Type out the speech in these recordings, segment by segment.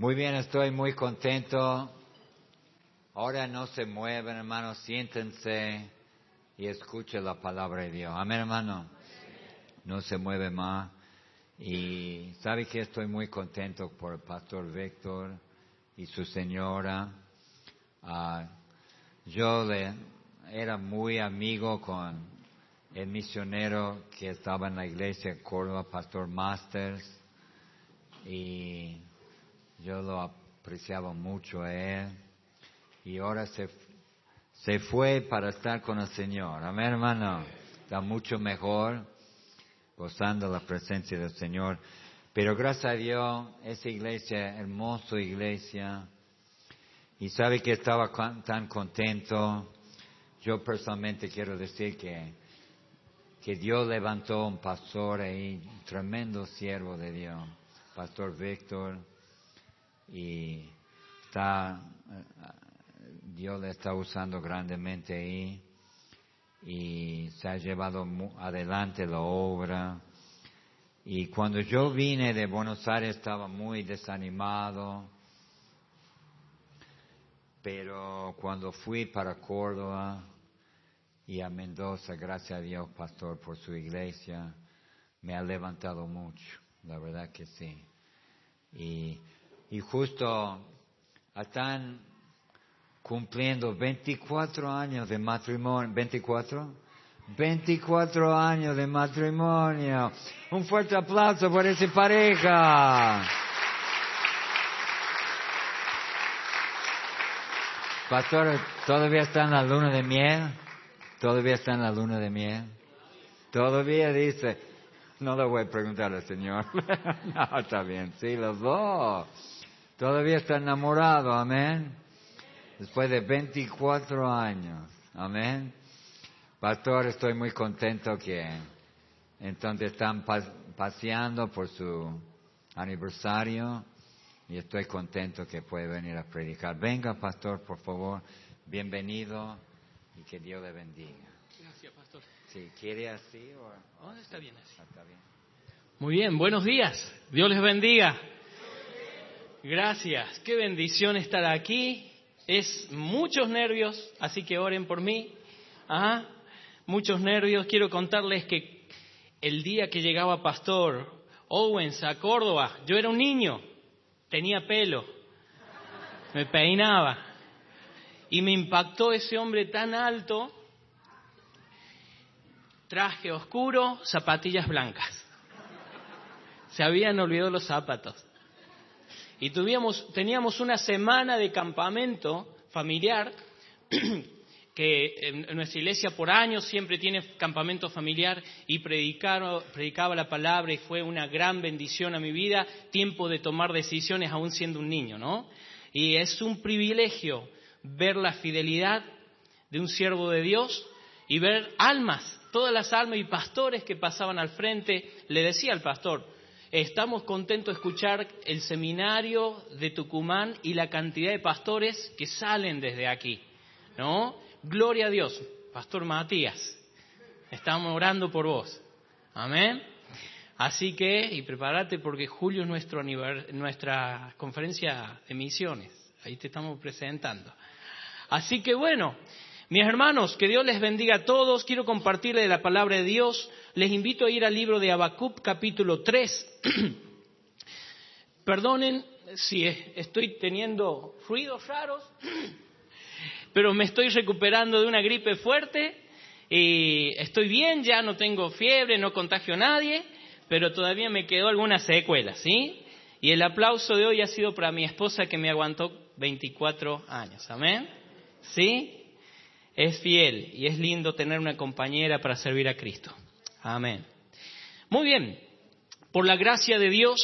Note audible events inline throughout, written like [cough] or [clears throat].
Muy bien, estoy muy contento. Ahora no se mueven, hermanos, siéntense y escuchen la palabra de Dios. Amén, hermano. No se mueve más. Y sabe que estoy muy contento por el pastor Víctor y su señora. Ah, yo le, era muy amigo con el misionero que estaba en la iglesia de Córdoba, Pastor Masters, y yo lo apreciaba mucho a él, y ahora se, se fue para estar con el Señor. Amén, hermano. Está mucho mejor gozando la presencia del Señor. Pero gracias a Dios, esa iglesia, hermosa iglesia, y sabe que estaba tan contento. Yo personalmente quiero decir que, que Dios levantó un pastor ahí, un tremendo siervo de Dios, Pastor Víctor, y está, Dios le está usando grandemente ahí y se ha llevado adelante la obra. Y cuando yo vine de Buenos Aires estaba muy desanimado, pero cuando fui para Córdoba y a Mendoza, gracias a Dios, pastor, por su iglesia, me ha levantado mucho, la verdad que sí. Y, y justo están cumpliendo 24 años de matrimonio, 24, 24 años de matrimonio. Un fuerte aplauso por esa pareja. Pastor, ¿todavía está en la luna de miel? ¿Todavía está en la luna de miel? Todavía dice, no le voy a preguntar al Señor. [laughs] no, está bien, sí, los dos. Todavía está enamorado, amén después de 24 años. Amén. Pastor, estoy muy contento que entonces están paseando por su aniversario y estoy contento que puede venir a predicar. Venga, pastor, por favor, bienvenido y que Dios le bendiga. Gracias, pastor. Si quiere así o... Oh, está bien así. Ah, está bien. Muy bien, buenos días. Dios les bendiga. Gracias. Qué bendición estar aquí es muchos nervios, así que oren por mí. Ajá, muchos nervios. Quiero contarles que el día que llegaba Pastor Owens a Córdoba, yo era un niño, tenía pelo, me peinaba y me impactó ese hombre tan alto, traje oscuro, zapatillas blancas. Se habían olvidado los zapatos. Y teníamos una semana de campamento familiar, [clears throat] que en nuestra iglesia por años siempre tiene campamento familiar y predicaba la palabra y fue una gran bendición a mi vida, tiempo de tomar decisiones aún siendo un niño, ¿no? Y es un privilegio ver la fidelidad de un siervo de Dios y ver almas, todas las almas y pastores que pasaban al frente. Le decía al pastor, Estamos contentos de escuchar el seminario de Tucumán y la cantidad de pastores que salen desde aquí, ¿no? Gloria a Dios, Pastor Matías. Estamos orando por vos. Amén. Así que, y prepárate porque julio es nuestro nuestra conferencia de misiones. Ahí te estamos presentando. Así que bueno, mis hermanos, que Dios les bendiga a todos. Quiero compartirles la palabra de Dios. Les invito a ir al libro de Habacuc, capítulo 3. [clears throat] Perdonen si estoy teniendo ruidos raros, [clears throat] pero me estoy recuperando de una gripe fuerte y estoy bien, ya no tengo fiebre, no contagio a nadie, pero todavía me quedó alguna secuela, ¿sí? Y el aplauso de hoy ha sido para mi esposa que me aguantó 24 años, ¿amén? ¿Sí? Es fiel y es lindo tener una compañera para servir a Cristo. Amén. Muy bien, por la gracia de Dios,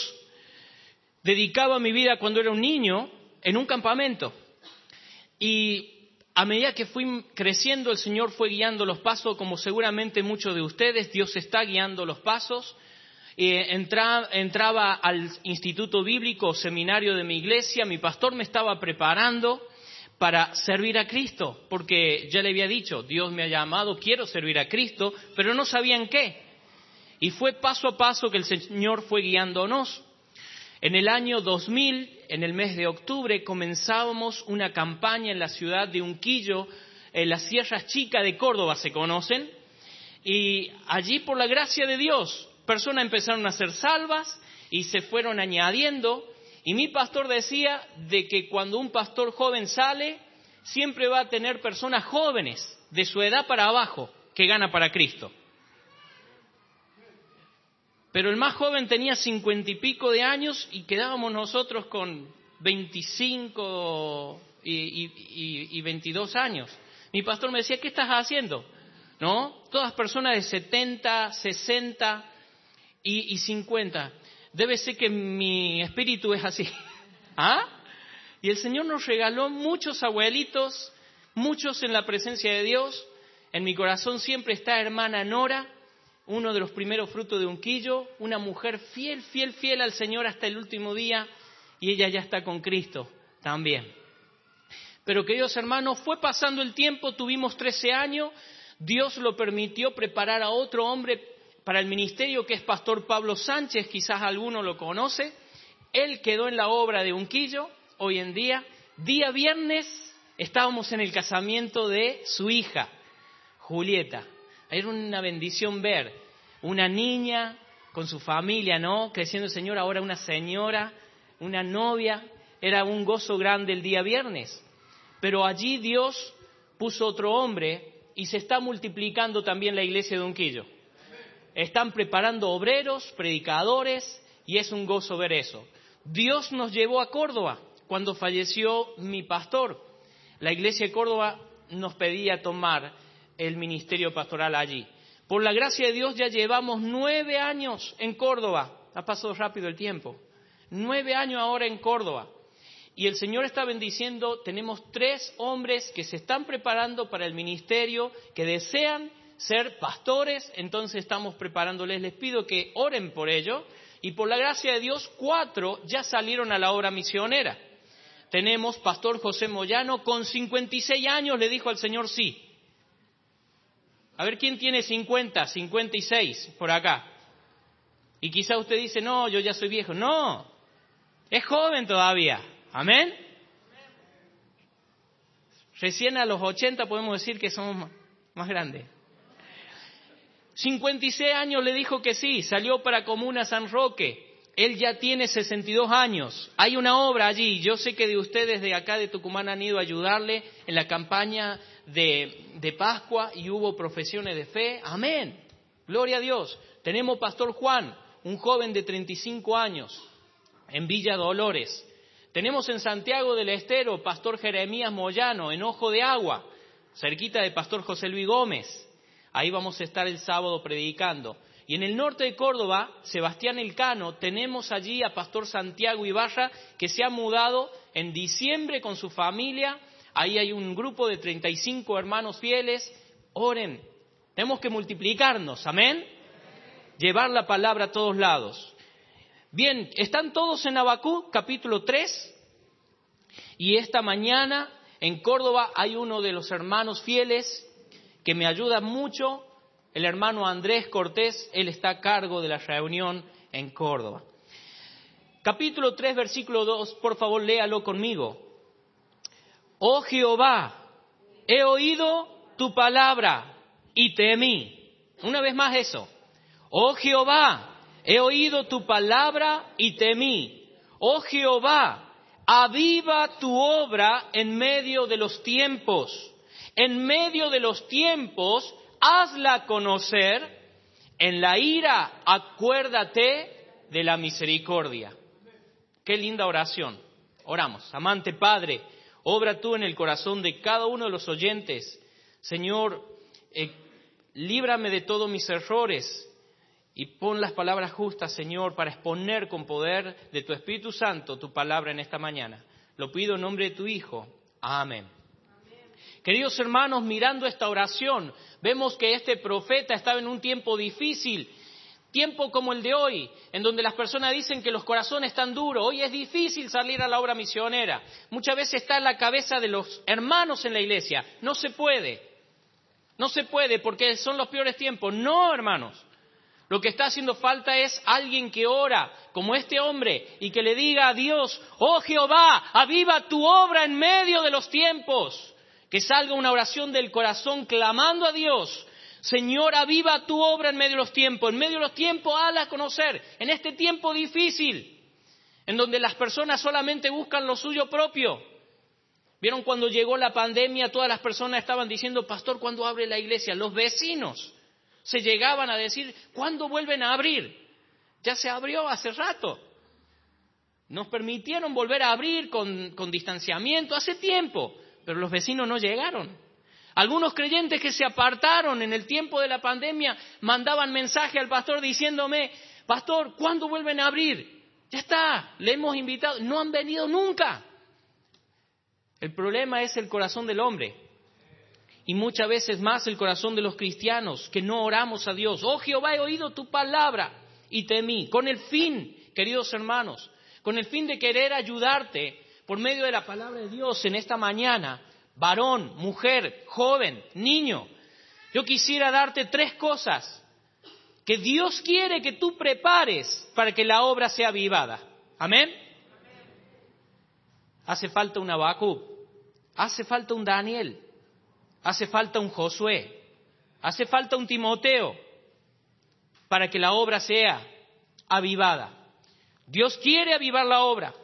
dedicaba mi vida cuando era un niño en un campamento. Y a medida que fui creciendo, el Señor fue guiando los pasos, como seguramente muchos de ustedes, Dios está guiando los pasos. entraba al instituto bíblico, seminario de mi iglesia, mi pastor me estaba preparando para servir a Cristo, porque ya le había dicho, Dios me ha llamado, quiero servir a Cristo, pero no sabían qué. Y fue paso a paso que el Señor fue guiándonos. En el año 2000, en el mes de octubre, comenzábamos una campaña en la ciudad de Unquillo, en las Sierras Chicas de Córdoba se conocen, y allí por la gracia de Dios, personas empezaron a ser salvas y se fueron añadiendo, y mi pastor decía de que cuando un pastor joven sale, siempre va a tener personas jóvenes, de su edad para abajo, que gana para Cristo. Pero el más joven tenía cincuenta y pico de años y quedábamos nosotros con veinticinco y, veintidós años. Mi pastor me decía, ¿qué estás haciendo? ¿No? Todas personas de setenta, sesenta y cincuenta. Debe ser que mi espíritu es así. [laughs] ¿Ah? Y el Señor nos regaló muchos abuelitos, muchos en la presencia de Dios. En mi corazón siempre está hermana Nora, uno de los primeros frutos de un quillo, una mujer fiel, fiel, fiel al Señor hasta el último día, y ella ya está con Cristo también. Pero queridos hermanos, fue pasando el tiempo, tuvimos 13 años, Dios lo permitió preparar a otro hombre para el ministerio que es Pastor Pablo Sánchez, quizás alguno lo conoce. Él quedó en la obra de Unquillo hoy en día. Día viernes estábamos en el casamiento de su hija, Julieta. Era una bendición ver una niña con su familia, ¿no? Creciendo el Señor, ahora una señora, una novia. Era un gozo grande el día viernes. Pero allí Dios puso otro hombre y se está multiplicando también la iglesia de Unquillo. Están preparando obreros, predicadores y es un gozo ver eso. Dios nos llevó a Córdoba cuando falleció mi pastor. La iglesia de Córdoba nos pedía tomar el ministerio pastoral allí. Por la gracia de Dios ya llevamos nueve años en Córdoba. Ha pasado rápido el tiempo. Nueve años ahora en Córdoba. Y el Señor está bendiciendo. Tenemos tres hombres que se están preparando para el ministerio, que desean ser pastores. Entonces estamos preparándoles. Les pido que oren por ello. Y por la gracia de Dios, cuatro ya salieron a la obra misionera. Tenemos Pastor José Moyano, con 56 años le dijo al Señor sí. A ver, ¿quién tiene 50, 56 por acá? Y quizá usted dice, no, yo ya soy viejo. No, es joven todavía. Amén. Recién a los 80 podemos decir que somos más grandes. 56 años le dijo que sí, salió para Comuna San Roque. Él ya tiene 62 años. Hay una obra allí. Yo sé que de ustedes de acá de Tucumán han ido a ayudarle en la campaña de, Pascua y hubo profesiones de fe. Amén. Gloria a Dios. Tenemos Pastor Juan, un joven de 35 años, en Villa Dolores. Tenemos en Santiago del Estero Pastor Jeremías Moyano, en Ojo de Agua, cerquita de Pastor José Luis Gómez. Ahí vamos a estar el sábado predicando. Y en el norte de Córdoba, Sebastián Elcano, tenemos allí a Pastor Santiago Ibarra, que se ha mudado en diciembre con su familia Ahí hay un grupo de 35 hermanos fieles. Oren. Tenemos que multiplicarnos. Amén. Llevar la palabra a todos lados. Bien, están todos en Abacú, capítulo 3. Y esta mañana en Córdoba hay uno de los hermanos fieles que me ayuda mucho, el hermano Andrés Cortés, él está a cargo de la reunión en Córdoba. Capítulo 3, versículo 2, por favor léalo conmigo. Oh Jehová, he oído tu palabra y temí. Una vez más eso. Oh Jehová, he oído tu palabra y temí. Oh Jehová, aviva tu obra en medio de los tiempos. En medio de los tiempos, hazla conocer. En la ira, acuérdate de la misericordia. Qué linda oración. Oramos. Amante Padre, Obra tú en el corazón de cada uno de los oyentes. Señor, eh, líbrame de todos mis errores y pon las palabras justas, Señor, para exponer con poder de tu Espíritu Santo tu palabra en esta mañana. Lo pido en nombre de tu Hijo. Amén. Queridos hermanos, mirando esta oración, vemos que este profeta estaba en un tiempo difícil Tiempo como el de hoy, en donde las personas dicen que los corazones están duros, hoy es difícil salir a la obra misionera. Muchas veces está en la cabeza de los hermanos en la iglesia. No se puede. No se puede porque son los peores tiempos. No, hermanos. Lo que está haciendo falta es alguien que ora, como este hombre, y que le diga a Dios, oh Jehová, aviva tu obra en medio de los tiempos. Que salga una oración del corazón clamando a Dios, Señor, aviva tu obra en medio de los tiempos, en medio de los tiempos, hazla conocer, en este tiempo difícil, en donde las personas solamente buscan lo suyo propio. ¿Vieron cuando llegó la pandemia? Todas las personas estaban diciendo, pastor, ¿cuándo abre la iglesia? Los vecinos se llegaban a decir, ¿cuándo vuelven a abrir? Ya se abrió hace rato. Nos permitieron volver a abrir con, con distanciamiento hace tiempo, pero los vecinos no llegaron. Algunos creyentes que se apartaron en el tiempo de la pandemia mandaban mensaje al pastor diciéndome, pastor, ¿cuándo vuelven a abrir? Ya está, le hemos invitado, no han venido nunca. El problema es el corazón del hombre y muchas veces más el corazón de los cristianos que no oramos a Dios. Oh Jehová, he oído tu palabra y temí, con el fin, queridos hermanos, con el fin de querer ayudarte por medio de la palabra de Dios en esta mañana, varón, mujer, joven, niño. Yo quisiera darte tres cosas que Dios quiere que tú prepares para que la obra sea avivada. Amén. Hace falta un Abacú, hace falta un Daniel, hace falta un Josué, hace falta un Timoteo para que la obra sea avivada. Dios quiere avivar la obra,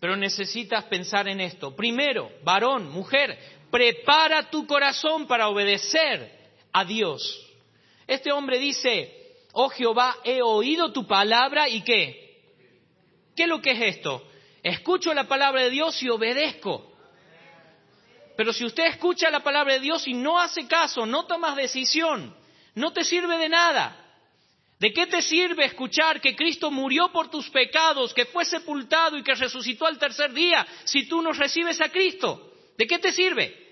pero necesitas pensar en esto. Primero, varón, mujer, prepara tu corazón para obedecer a Dios. Este hombre dice, oh Jehová, he oído tu palabra y qué? ¿Qué es lo que es esto? Escucho la palabra de Dios y obedezco. Pero si usted escucha la palabra de Dios y no hace caso, no tomas decisión, no te sirve de nada. ¿De qué te sirve escuchar que Cristo murió por tus pecados, que fue sepultado y que resucitó al tercer día si tú no recibes a Cristo? ¿De qué te sirve?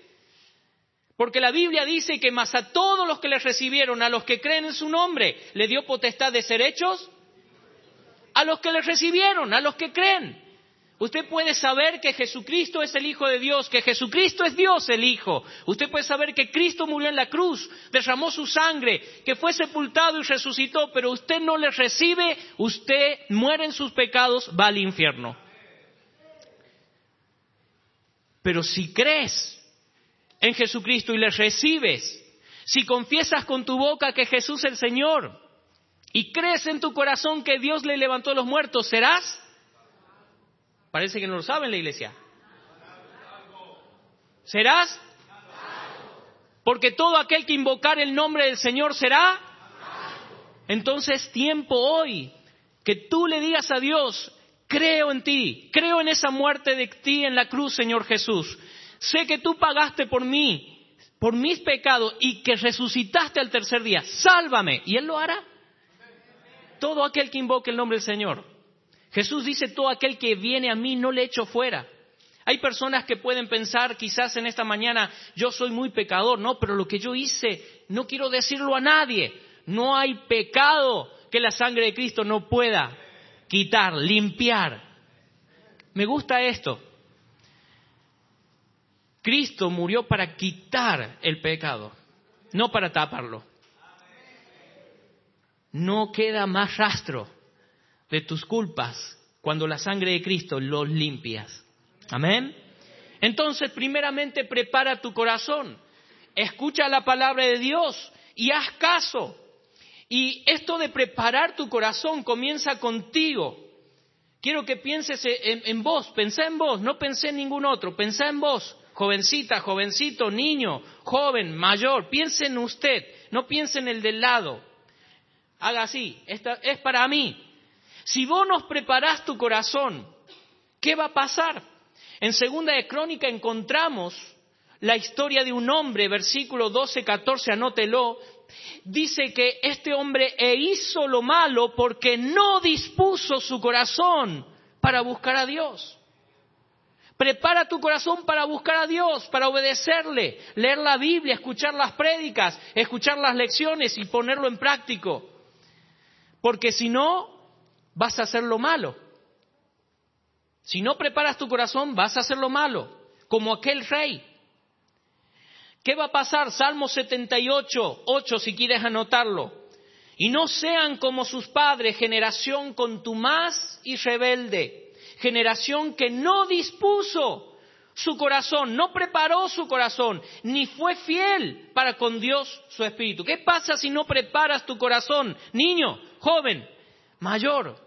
Porque la Biblia dice que más a todos los que le recibieron, a los que creen en su nombre, le dio potestad de ser hechos, a los que le recibieron, a los que creen. Usted puede saber que Jesucristo es el Hijo de Dios, que Jesucristo es Dios el Hijo. Usted puede saber que Cristo murió en la cruz, derramó su sangre, que fue sepultado y resucitó, pero usted no le recibe, usted muere en sus pecados, va al infierno. Pero si crees en Jesucristo y le recibes, si confiesas con tu boca que Jesús es el Señor y crees en tu corazón que Dios le levantó a los muertos, serás Parece que no lo saben la iglesia. ¿Serás? Porque todo aquel que invocar el nombre del Señor será. Entonces tiempo hoy que tú le digas a Dios, creo en ti, creo en esa muerte de ti en la cruz, Señor Jesús. Sé que tú pagaste por mí, por mis pecados y que resucitaste al tercer día. Sálvame. Y Él lo hará. Todo aquel que invoque el nombre del Señor. Jesús dice, todo aquel que viene a mí no le echo fuera. Hay personas que pueden pensar quizás en esta mañana, yo soy muy pecador, no, pero lo que yo hice no quiero decirlo a nadie. No hay pecado que la sangre de Cristo no pueda quitar, limpiar. Me gusta esto. Cristo murió para quitar el pecado, no para taparlo. No queda más rastro de tus culpas cuando la sangre de Cristo los limpias. Amén. Entonces, primeramente, prepara tu corazón, escucha la palabra de Dios y haz caso. Y esto de preparar tu corazón comienza contigo. Quiero que pienses en, vos, pensá en vos, no pensé en ningún otro, pensá en vos, jovencita, jovencito, niño, joven, mayor, piense en usted, no piense en el del lado. Haga así, esta es para mí, si vos nos preparás tu corazón, ¿qué va a pasar? En Segunda de Crónica encontramos la historia de un hombre, versículo 12, 14, anótelo, dice que este hombre e hizo lo malo porque no dispuso su corazón para buscar a Dios. Prepara tu corazón para buscar a Dios, para obedecerle, leer la Biblia, escuchar las prédicas, escuchar las lecciones y ponerlo en práctico. Porque si no, vas a hacer lo malo. Si no preparas tu corazón, vas a hacer lo malo, como aquel rey. ¿Qué va a pasar? Salmo 78, 8, si quieres anotarlo. Y no sean como sus padres, generación contumaz y rebelde, generación que no dispuso su corazón, no preparó su corazón, ni fue fiel para con Dios su espíritu. ¿Qué pasa si no preparas tu corazón, niño, joven, mayor?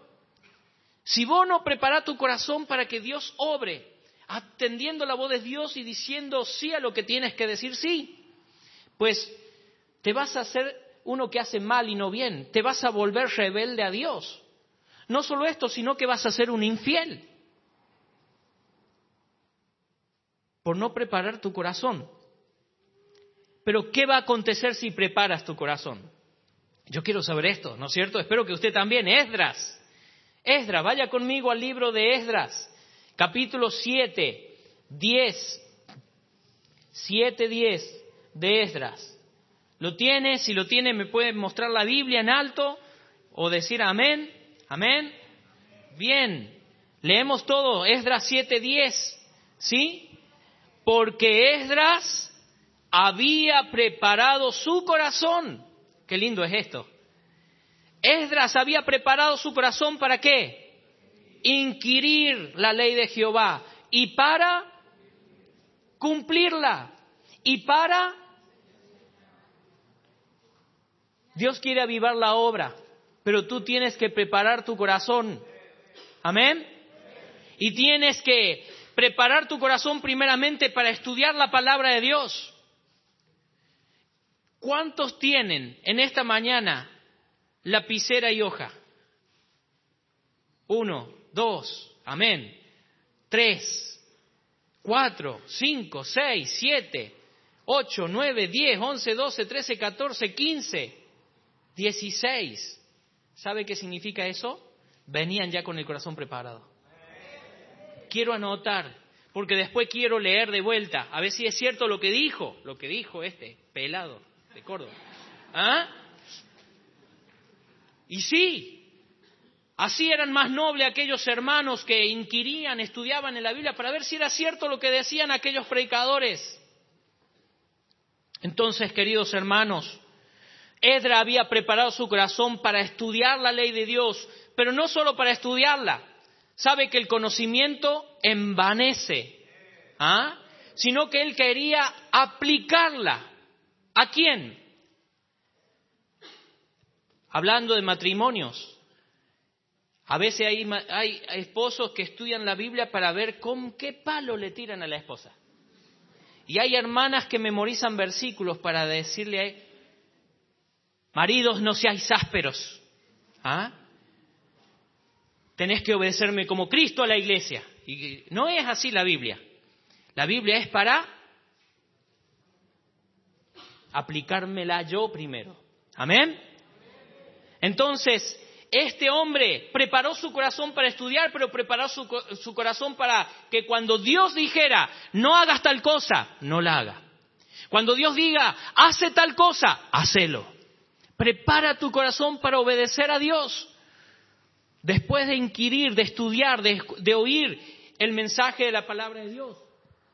Si vos no preparas tu corazón para que Dios obre, atendiendo la voz de Dios y diciendo sí a lo que tienes que decir sí, pues te vas a hacer uno que hace mal y no bien, te vas a volver rebelde a Dios. No solo esto, sino que vas a ser un infiel. por no preparar tu corazón. Pero ¿qué va a acontecer si preparas tu corazón? Yo quiero saber esto, ¿no es cierto? Espero que usted también. Esdras. Esdras, vaya conmigo al libro de Esdras, capítulo 7, 10. 7, 10 de Esdras. ¿Lo tiene? Si lo tiene, me puede mostrar la Biblia en alto o decir amén. Amén. Bien. Leemos todo. Esdras 7, 10. ¿Sí? porque Esdras había preparado su corazón. Qué lindo es esto. Esdras había preparado su corazón para qué? Inquirir la ley de Jehová y para cumplirla y para... Dios quiere avivar la obra, pero tú tienes que preparar tu corazón. Amén. Y tienes que preparar tu corazón primeramente para estudiar la palabra de Dios. ¿Cuántos tienen en esta mañana lapicera y hoja? Uno, dos, amén. Tres, cuatro, cinco, seis, siete, ocho, nueve, diez, once, doce, trece, catorce, quince, dieciséis. ¿Sabe qué significa eso? Venían ya con el corazón preparado quiero anotar, porque después quiero leer de vuelta, a ver si es cierto lo que dijo, lo que dijo este pelado de Córdoba. ¿Ah? Y sí, así eran más nobles aquellos hermanos que inquirían, estudiaban en la Biblia para ver si era cierto lo que decían aquellos predicadores. Entonces, queridos hermanos, Edra había preparado su corazón para estudiar la ley de Dios, pero no solo para estudiarla, sabe que el conocimiento envanece, ¿ah? sino que él quería aplicarla. ¿A quién? Hablando de matrimonios. A veces hay, hay, esposos que estudian la Biblia para ver con qué palo le tiran a la esposa. Y hay hermanas que memorizan versículos para decirle, maridos no seáis ásperos. ¿Ah? tenés que obedecerme como Cristo a la iglesia. Y no es así la Biblia. La Biblia es para aplicármela yo primero. Amén. Entonces, este hombre preparó su corazón para estudiar, pero preparó su, corazón para que cuando Dios dijera, no hagas tal cosa, no la haga. Cuando Dios diga, hace tal cosa, hacelo. Prepara tu corazón para obedecer a Dios. Después de inquirir, de estudiar, de, oír el mensaje de la palabra de Dios,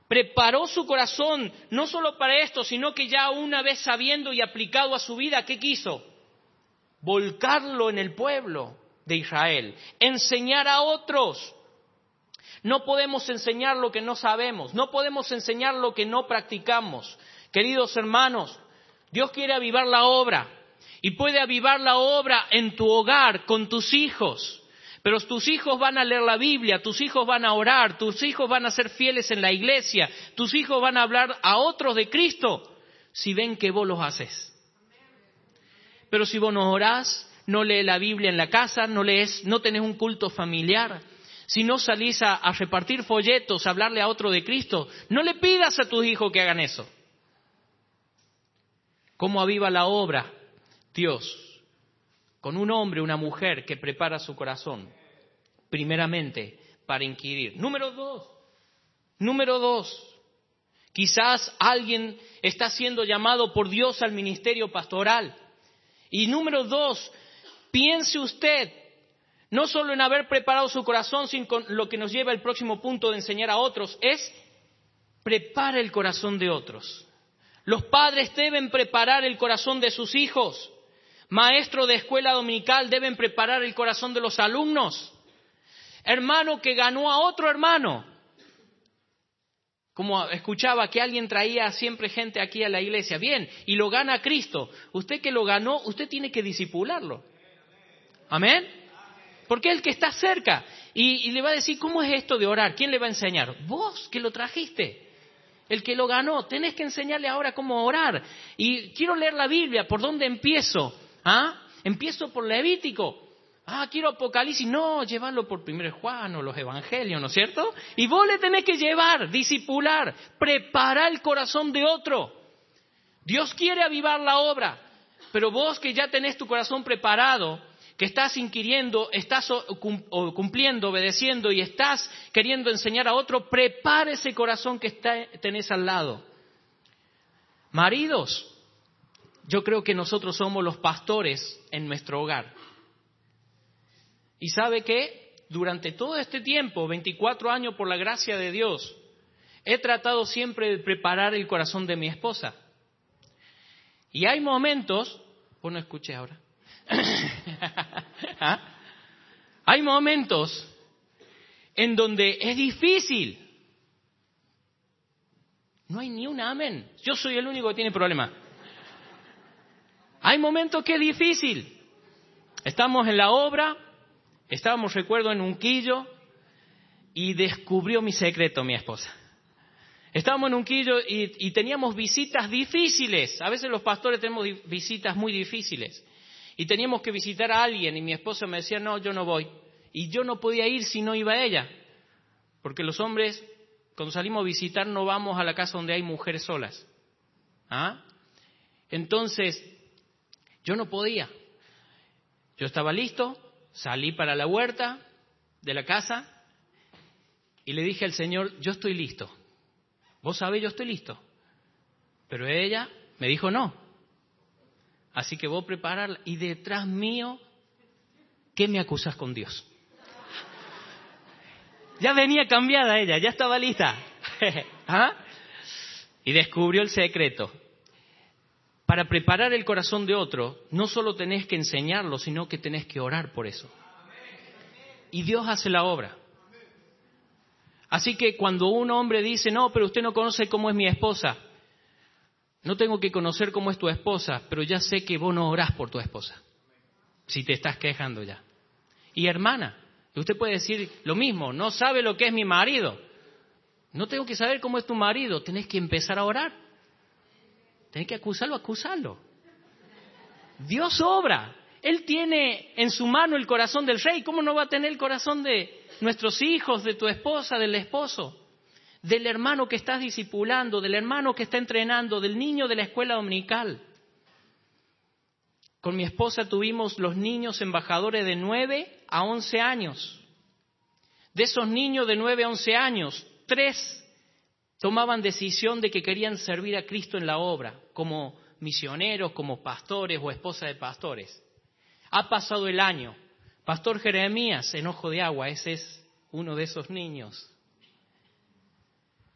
preparó su corazón no solo para esto, sino que ya una vez sabiendo y aplicado a su vida, ¿qué quiso? Volcarlo en el pueblo de Israel, enseñar a otros. No podemos enseñar lo que no sabemos, no podemos enseñar lo que no practicamos. Queridos hermanos, Dios quiere avivar la obra, y puede avivar la obra en tu hogar, con tus hijos. Pero tus hijos van a leer la Biblia, tus hijos van a orar, tus hijos van a ser fieles en la iglesia, tus hijos van a hablar a otros de Cristo si ven que vos los haces. Pero si vos no orás, no lees la Biblia en la casa, no lees, no tenés un culto familiar, si no salís a, a repartir folletos, a hablarle a otro de Cristo, no le pidas a tus hijos que hagan eso. ¿Cómo aviva la obra? Dios con un hombre, una mujer que prepara su corazón, primeramente para inquirir. Número dos, número dos, quizás alguien está siendo llamado por Dios al ministerio pastoral. Y número dos, piense usted no solo en haber preparado su corazón, sino lo que nos lleva al próximo punto de enseñar a otros, es prepara el corazón de otros. Los padres deben preparar el corazón de sus hijos. Maestro de escuela dominical deben preparar el corazón de los alumnos. Hermano que ganó a otro hermano. Como escuchaba que alguien traía siempre gente aquí a la iglesia. Bien, y lo gana Cristo. Usted que lo ganó, usted tiene que disipularlo. Amén. Porque el que está cerca. Y, le va a decir, ¿cómo es esto de orar? ¿Quién le va a enseñar? Vos que lo trajiste. El que lo ganó. Tenés que enseñarle ahora cómo orar. Y quiero leer la Biblia. ¿Por dónde empiezo? ¿Ah? Empiezo por Levítico. Ah, quiero Apocalipsis. No, llévalo por primero Juan o los Evangelios, ¿no es cierto? Y vos le tenés que llevar, disipular, preparar el corazón de otro. Dios quiere avivar la obra, pero vos que ya tenés tu corazón preparado, que estás inquiriendo, estás cumpliendo, obedeciendo y estás queriendo enseñar a otro, prepara ese corazón que está, tenés al lado. Maridos, yo creo que nosotros somos los pastores en nuestro hogar. Y sabe que durante todo este tiempo, 24 años por la gracia de Dios, he tratado siempre de preparar el corazón de mi esposa. Y hay momentos, vos no escuché ahora, [laughs] ¿Ah? Hay momentos en donde es difícil. No hay ni un amén. Yo soy el único que tiene problema. Hay momentos que es difícil. Estamos en la obra, estábamos, recuerdo, en un quillo y descubrió mi secreto mi esposa. Estábamos en un quillo y, y teníamos visitas difíciles. A veces los pastores tenemos visitas muy difíciles y teníamos que visitar a alguien y mi esposa me decía, no, yo no voy. Y yo no podía ir si no iba ella, porque los hombres, cuando salimos a visitar, no vamos a la casa donde hay mujeres solas. ¿Ah? Entonces, yo no podía. Yo estaba listo, salí para la huerta de la casa y le dije al Señor, yo estoy listo. Vos sabés, yo estoy listo. Pero ella me dijo, no, Así que vos prepararla. Y detrás mío, ¿qué me acusas con Dios? [laughs] Ya venía cambiada ella, ya estaba lista. [laughs] ¿Ah? Y descubrió el secreto. Para preparar el corazón de otro, no solo tenés que enseñarlo, sino que tenés que orar por eso. Y Dios hace la obra. Así que cuando un hombre dice, no, pero usted no conoce cómo es mi esposa, no tengo que conocer cómo es tu esposa, pero ya sé que vos no orás por tu esposa. Si te estás quejando ya. Y hermana, usted puede decir lo mismo, no sabe lo que es mi marido. No tengo que saber cómo es tu marido, tenés que empezar a orar. Tenés que acusarlo, acusarlo. Dios obra. Él tiene en su mano el corazón del rey. ¿Cómo no va a tener el corazón de nuestros hijos, de tu esposa, del esposo? del hermano que estás discipulando, del hermano que está entrenando, del niño de la escuela dominical. Con mi esposa tuvimos los niños embajadores de 9 a 11 años. De esos niños de 9 a 11 años, tres tomaban decisión de que querían servir a Cristo en la obra, como misioneros, como pastores o esposa de pastores. Ha pasado el año. Pastor Jeremías, en Ojo de Agua, ese es uno de esos niños.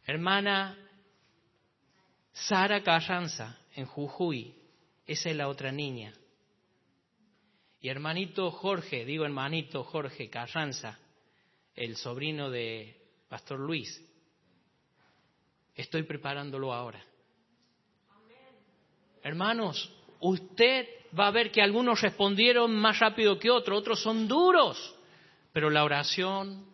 Hermana Sara Carranza, en Jujuy, esa es la otra niña. Y hermanito Jorge, digo hermanito Jorge Carranza, el sobrino de Pastor Luis, estoy preparándolo ahora. Hermanos, usted va a ver que algunos respondieron más rápido que otros, otros son duros, pero la oración,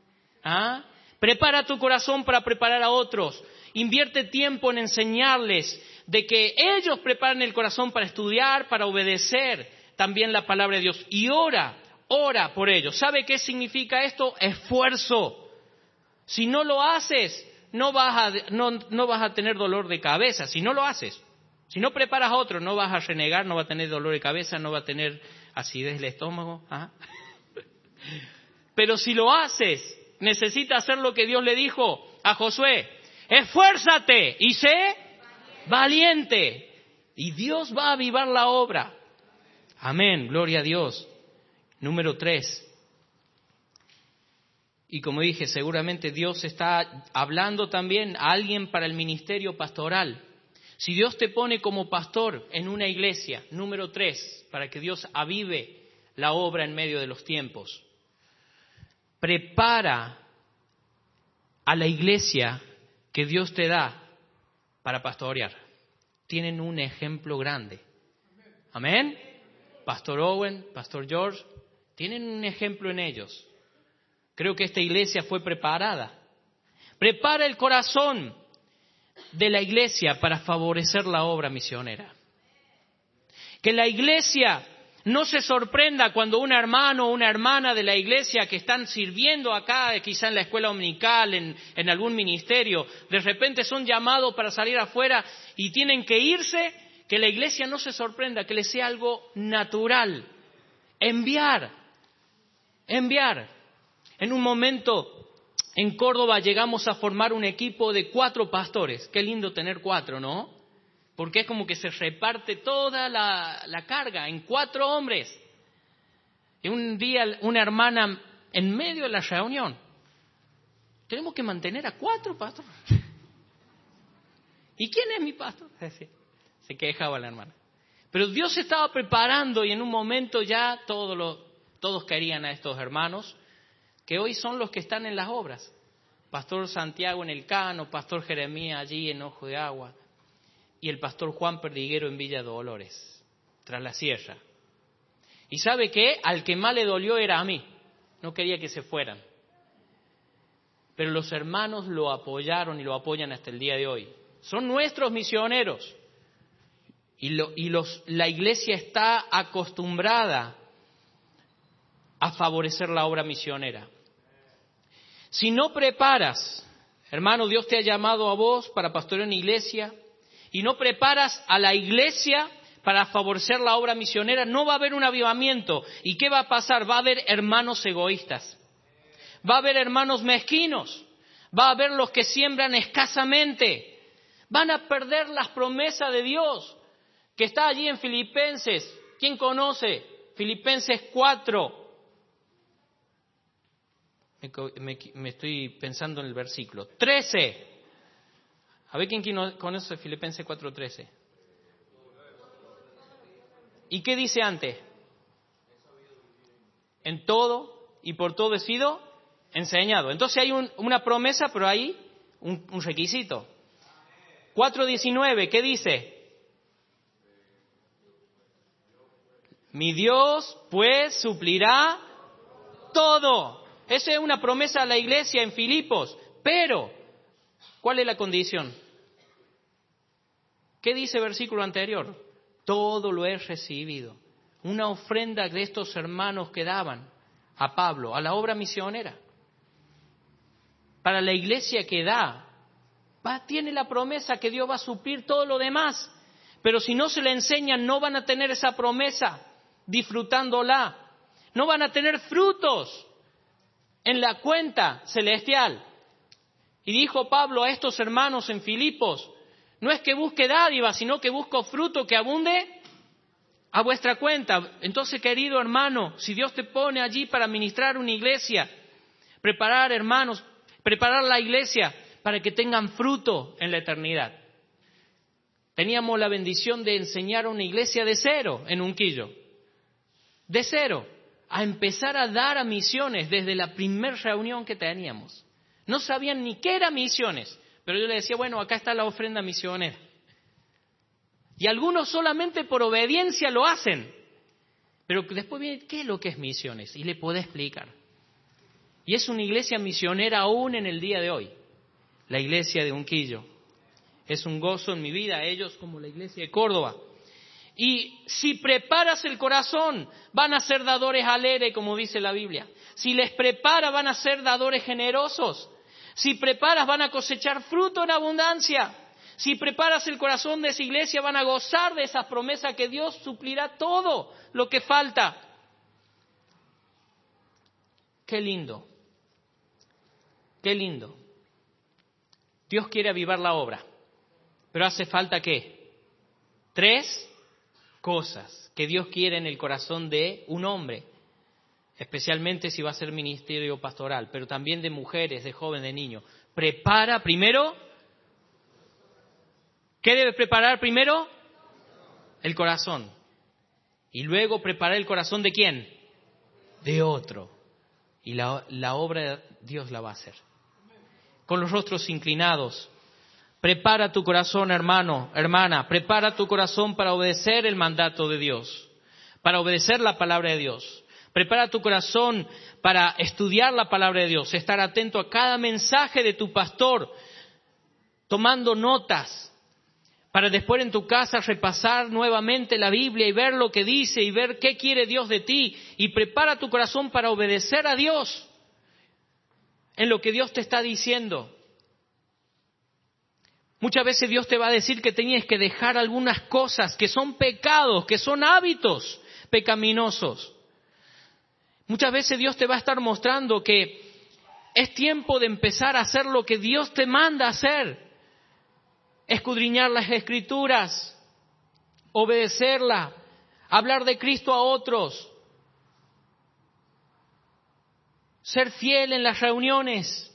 ¿ah? Prepara tu corazón para preparar a otros. Invierte tiempo en enseñarles de que ellos preparen el corazón para estudiar, para obedecer también la palabra de Dios. Y ora, ora por ellos. ¿Sabe qué significa esto? Esfuerzo. Si no lo haces, no vas a, no, vas a tener dolor de cabeza. Si no lo haces, si no preparas a otro, no vas a renegar, no va a tener dolor de cabeza, no va a tener acidez del estómago. ¿ah? Pero si lo haces, necesita hacer lo que Dios le dijo a Josué. Esfuérzate y sé valiente. Y Dios va a avivar la obra. Amén, gloria a Dios. Número tres. Y como dije, seguramente Dios está hablando también a alguien para el ministerio pastoral. Si Dios te pone como pastor en una iglesia, número tres, para que Dios avive la obra en medio de los tiempos, prepara a la iglesia que Dios te da para pastorear. Tienen un ejemplo grande. Amén. Pastor Owen, Pastor George, tienen un ejemplo en ellos. Creo que esta iglesia fue preparada. Prepara el corazón de la iglesia para favorecer la obra misionera. Que la iglesia no se sorprenda cuando un hermano o una hermana de la iglesia que están sirviendo acá, quizá en la escuela dominical, en, en algún ministerio, de repente son llamados para salir afuera y tienen que irse, que la iglesia no se sorprenda, que les sea algo natural. Enviar, enviar. En un momento en Córdoba llegamos a formar un equipo de cuatro pastores. Qué lindo tener cuatro, ¿no? Porque es como que se reparte toda la, carga en cuatro hombres. Y un día una hermana en medio de la reunión, tenemos que mantener a cuatro pastores. [laughs] ¿Y quién es mi pastor? [laughs] Se quejaba la hermana. Pero Dios estaba preparando y en un momento ya todos, todos querían a estos hermanos que hoy son los que están en las obras. Pastor Santiago en el Cano, Pastor Jeremías allí en Ojo de Agua y el Pastor Juan Perdiguero en Villa Dolores, tras la sierra. Y sabe que al que más le dolió era a mí, no quería que se fueran. Pero los hermanos lo apoyaron y lo apoyan hasta el día de hoy. Son nuestros misioneros. Y, y los, la iglesia está acostumbrada a favorecer la obra misionera. Si no preparas, hermano, Dios te ha llamado a vos para pastorear una iglesia y no preparas a la iglesia para favorecer la obra misionera, no va a haber un avivamiento. ¿Y qué va a pasar? Va a haber hermanos egoístas. Va a haber hermanos mezquinos. Va a haber los que siembran escasamente. Van a perder las promesas de Dios que está allí en Filipenses. ¿Quién conoce? Filipenses 4, me, estoy pensando en el versículo. 13. A ver quién conoce Filipenses 4:13. ¿Y qué dice antes? En todo y por todo he sido enseñado. Entonces hay una promesa, pero hay un, un requisito. 4.19, ¿qué dice? Mi Dios pues suplirá todo esa es una promesa a la iglesia en Filipos. Pero, ¿cuál es la condición? ¿Qué dice el versículo anterior? Todo lo he recibido. Una ofrenda de estos hermanos que daban a Pablo, a la obra misionera. Para la iglesia que da, va, tiene la promesa que Dios va a suplir todo lo demás. Pero si no se le enseñan, no van a tener esa promesa disfrutándola. No van a tener frutos en la cuenta celestial. Y dijo Pablo a estos hermanos en Filipos, no es que busque dádiva, sino que busco fruto que abunde a vuestra cuenta. Entonces, querido hermano, si Dios te pone allí para ministrar una iglesia, preparar hermanos, preparar la iglesia para que tengan fruto en la eternidad. Teníamos la bendición de enseñar a una iglesia de cero en Unquillo. De cero a empezar a dar a misiones desde la primera reunión que teníamos. No sabían ni qué eran misiones, pero yo le decía, bueno, acá está la ofrenda misionera. Y algunos solamente por obediencia lo hacen. Pero después viene, ¿qué es lo que es misiones? Y le puedo explicar. Y es una iglesia misionera aún en el día de hoy. La iglesia de Unquillo. Es un gozo en mi vida, ellos como la iglesia de Córdoba. Y si preparas el corazón, van a ser dadores alegres, como dice la Biblia. Si les prepara, van a ser dadores generosos. Si preparas, van a cosechar fruto en abundancia. Si preparas el corazón de esa iglesia, van a gozar de esas promesas que Dios suplirá todo lo que falta. Qué lindo. Qué lindo. Dios quiere avivar la obra. Pero hace falta qué? Tres cosas que Dios quiere en el corazón de un hombre, especialmente si va a ser ministerio pastoral, pero también de mujeres, de jóvenes, de niños. Prepara primero ¿Qué debes preparar primero? El corazón. Y luego preparar el corazón de quién? De otro. Y la, la obra Dios la va a hacer. Con los rostros inclinados. Prepara tu corazón, hermano, hermana. Prepara tu corazón para obedecer el mandato de Dios. Para obedecer la palabra de Dios. Prepara tu corazón para estudiar la palabra de Dios, estar atento a cada mensaje de tu pastor, tomando notas, para después en tu casa repasar nuevamente la Biblia y ver lo que dice y ver qué quiere Dios de ti y prepara tu corazón para obedecer a Dios en lo que Dios te está diciendo. Muchas veces Dios te va a decir que tenías que dejar algunas cosas que son pecados, que son hábitos pecaminosos. Muchas veces Dios te va a estar mostrando que es tiempo de empezar a hacer lo que Dios te manda hacer. Escudriñar las escrituras, obedecerla, hablar de Cristo a otros, ser fiel en las reuniones.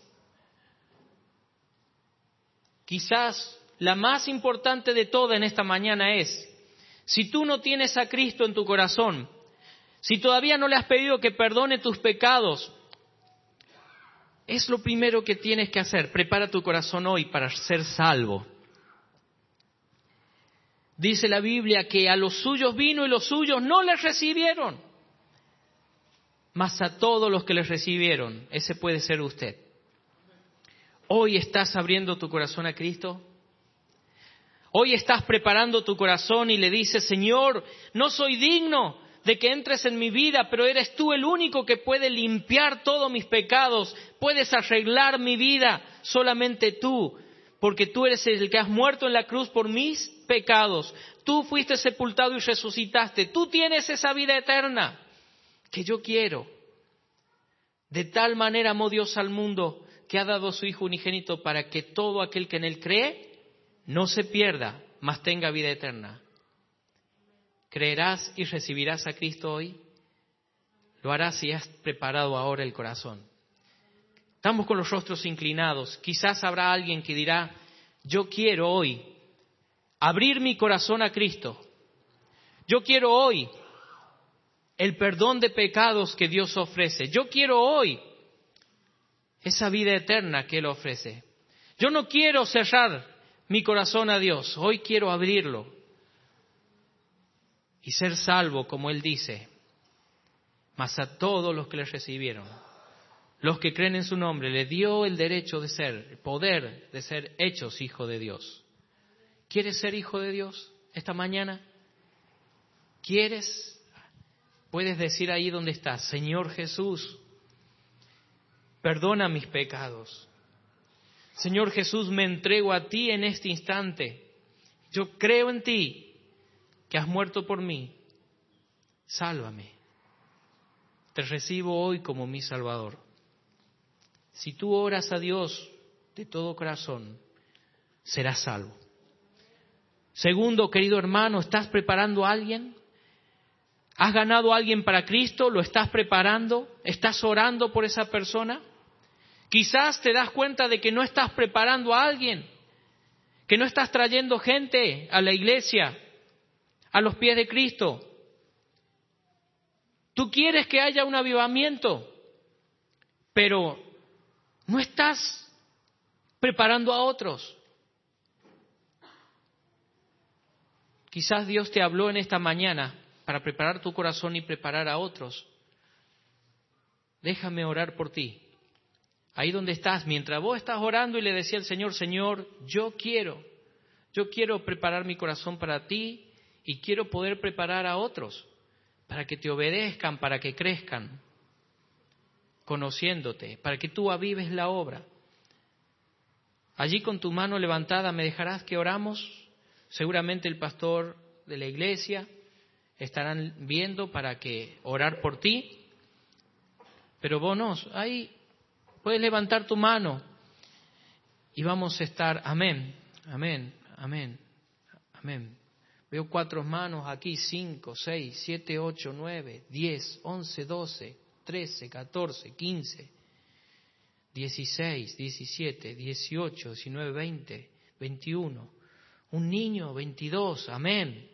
Quizás la más importante de todas en esta mañana es, si tú no tienes a Cristo en tu corazón, si todavía no le has pedido que perdone tus pecados, es lo primero que tienes que hacer. Prepara tu corazón hoy para ser salvo. Dice la Biblia que a los suyos vino y los suyos no les recibieron. Mas a todos los que les recibieron, ese puede ser usted. Hoy estás abriendo tu corazón a Cristo. Hoy estás preparando tu corazón y le dices, Señor, no soy digno, de que entres en mi vida, pero eres tú el único que puede limpiar todos mis pecados, puedes arreglar mi vida, solamente tú, porque tú eres el que has muerto en la cruz por mis pecados, tú fuiste sepultado y resucitaste, tú tienes esa vida eterna que yo quiero. De tal manera amó Dios al mundo que ha dado su Hijo unigénito para que todo aquel que en él cree no se pierda, mas tenga vida eterna. ¿Creerás y recibirás a Cristo hoy? Lo harás si has preparado ahora el corazón. Estamos con los rostros inclinados. Quizás habrá alguien que dirá, yo quiero hoy abrir mi corazón a Cristo. Yo quiero hoy el perdón de pecados que Dios ofrece. Yo quiero hoy esa vida eterna que Él ofrece. Yo no quiero cerrar mi corazón a Dios, hoy quiero abrirlo y ser salvo, como Él dice, mas a todos los que le recibieron, los que creen en su nombre, le dio el derecho de ser, el poder de ser hechos hijo de Dios. ¿Quieres ser hijo de Dios esta mañana? ¿Quieres? Puedes decir ahí donde estás, Señor Jesús, perdona mis pecados. Señor Jesús, me entrego a ti en este instante. Yo creo en ti que has muerto por mí, sálvame. Te recibo hoy como mi Salvador. Si tú oras a Dios de todo corazón, serás salvo. Segundo, querido hermano, ¿estás preparando a alguien? ¿Has ganado a alguien para Cristo? ¿Lo estás preparando? ¿Estás orando por esa persona? Quizás te das cuenta de que no estás preparando a alguien, que no estás trayendo gente a la iglesia, a los pies de Cristo. Tú quieres que haya un avivamiento, pero no estás preparando a otros. Quizás Dios te habló en esta mañana para preparar tu corazón y preparar a otros. Déjame orar por ti. Ahí donde estás, mientras vos estás orando y le decía al Señor, Señor, yo quiero, yo quiero preparar mi corazón para ti y quiero poder preparar a otros para que te obedezcan, para que crezcan, conociéndote, para que tú avives la obra. Allí con tu mano levantada me dejarás que oramos. Seguramente el pastor de la iglesia estarán viendo para que orar por ti. Pero vos no, ahí puedes levantar tu mano y vamos a estar, amén, amén, amén, amén. Veo cuatro manos aquí, cinco, seis, siete, ocho, nueve, diez, once, doce, trece, catorce, quince, dieciséis, diecisiete, dieciocho, diecinueve, veinte, veintiuno. Un niño, 22, amén.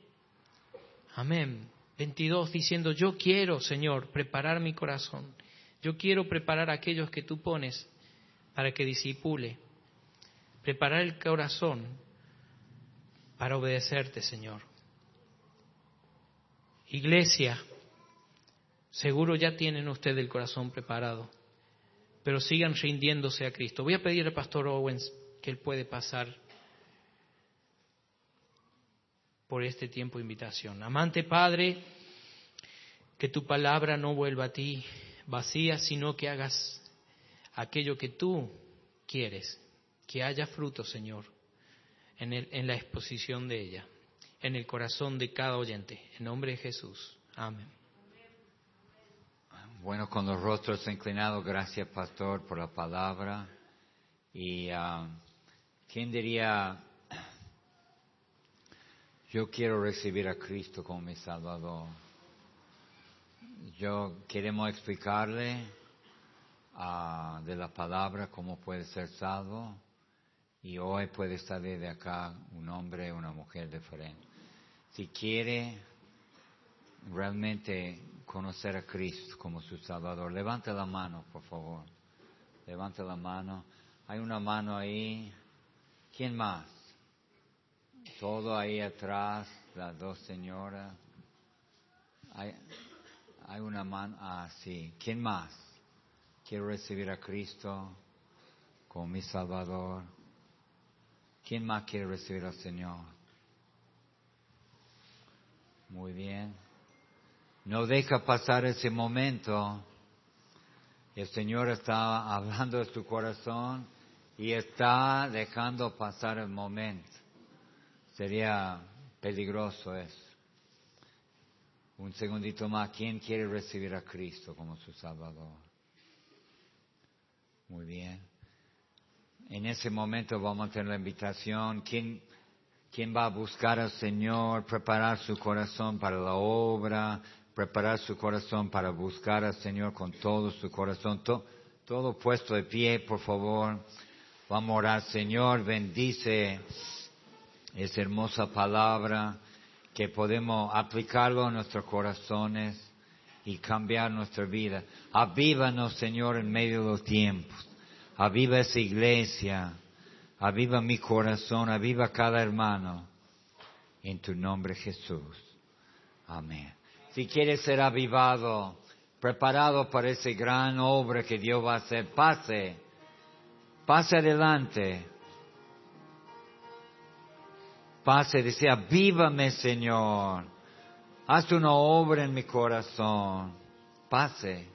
Amén. 22 diciendo, yo quiero, Señor, preparar mi corazón. Yo quiero preparar a aquellos que tú pones para que disipule. Preparar el corazón para obedecerte, Señor. Iglesia, seguro ya tienen ustedes el corazón preparado, pero sigan rindiéndose a Cristo. Voy a pedir al pastor Owens que él puede pasar por este tiempo de invitación. Amante Padre, que tu palabra no vuelva a ti vacía, sino que hagas aquello que tú quieres, que haya fruto, Señor, en, el, en la exposición de ella, en el corazón de cada oyente. En nombre de Jesús. Amén. Bueno, con los rostros inclinados, gracias, Pastor, por la palabra. Y uh, quién diría, yo quiero recibir a Cristo como mi Salvador. Yo queremos explicarle uh, de la palabra cómo puede ser salvo y hoy puede salir de acá un hombre una mujer diferente. Si quiere realmente conocer a Cristo como su Salvador, levante la mano, por favor. Levante la mano. Hay una mano ahí. ¿Quién más? Todo ahí atrás, las dos señoras. Hay una mano. Ah, sí. ¿Quién más? Quiero recibir a Cristo como mi Salvador. ¿Quién más quiere recibir al Señor? Muy bien. No deja pasar ese momento. El Señor está hablando de tu corazón y está dejando pasar el momento. Sería peligroso eso. Un segundito más. ¿Quién quiere recibir a Cristo como su Salvador? Muy bien. En ese momento vamos a tener la invitación. ¿Quién, quién va a buscar al Señor, preparar su corazón para la obra, preparar su corazón para buscar al Señor con todo su corazón? todo puesto de pie, por favor. Vamos a orar, Señor, bendice esa hermosa palabra que podemos aplicarlo a nuestros corazones y cambiar nuestra vida. Avívanos, Señor, en medio de los tiempos. Aviva esa iglesia. Aviva mi corazón. Aviva cada hermano. En tu nombre, Jesús. Amén. Si quieres ser avivado, preparado para esa gran obra que Dios va a hacer, pase. Pase adelante. Pase, dice, avívame, Señor. Haz una obra en mi corazón. Pase.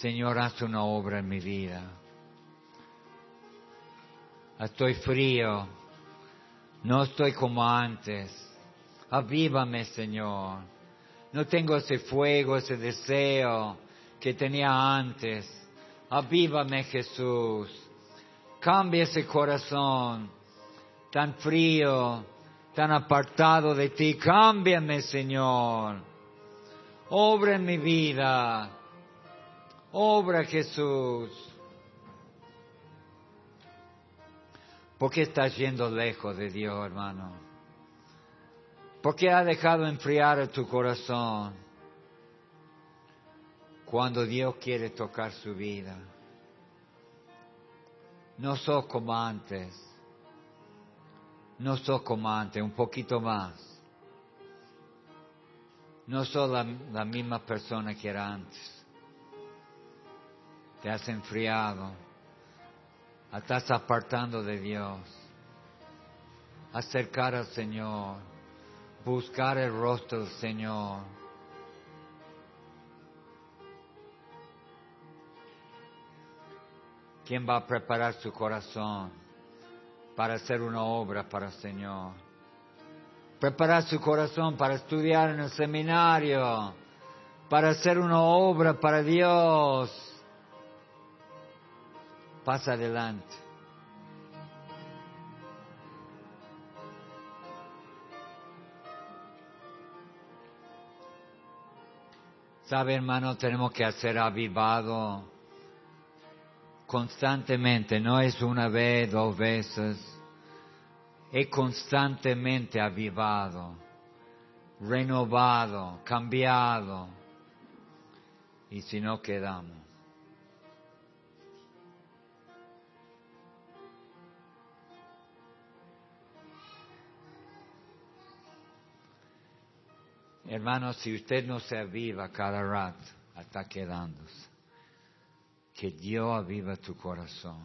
Señor, haz una obra en mi vida. Estoy frío. No estoy como antes. Avívame, Señor. No tengo ese fuego, ese deseo que tenía antes. Avívame, Jesús. Cambia ese corazón tan frío, tan apartado de ti. Cámbiame, Señor. Obra en mi vida. Obra Jesús. ¿Por qué estás yendo lejos de Dios, hermano? ¿Por qué ha dejado enfriar tu corazón cuando Dios quiere tocar su vida? No sos como antes. No sos como antes, un poquito más. No sos la, la misma persona que era antes te has enfriado, estás apartando de Dios. Acercar al Señor, buscar el rostro del Señor. ¿Quién va a preparar su corazón para hacer una obra para el Señor? Preparar su corazón para estudiar en el seminario, para hacer una obra para Dios pasa adelante. Sabe, hermano, tenemos que hacer avivado constantemente, no es una vez, dos veces, es constantemente avivado, renovado, cambiado, y si no quedamos. Hermano, si usted no se aviva cada rato, está quedándose. Que Dios aviva tu corazón.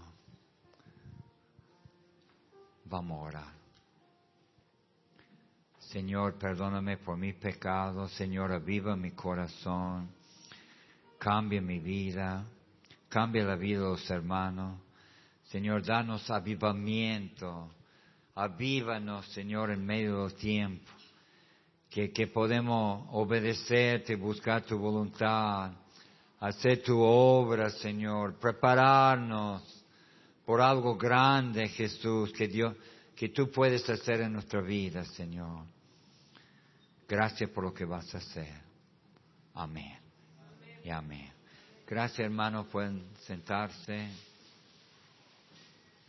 Vamos a orar. Señor, perdóname por mis pecados. Señor, aviva mi corazón. Cambia mi vida. Cambia la vida de los hermanos. Señor, danos avivamiento. Avívanos, Señor, en medio del tiempo que, podemos obedecerte, buscar tu voluntad, hacer tu obra, Señor, prepararnos por algo grande, Jesús, que Dios, que tú puedes hacer en nuestra vida, Señor. Gracias por lo que vas a hacer. Amén. Y amén. Gracias, hermanos, pueden sentarse.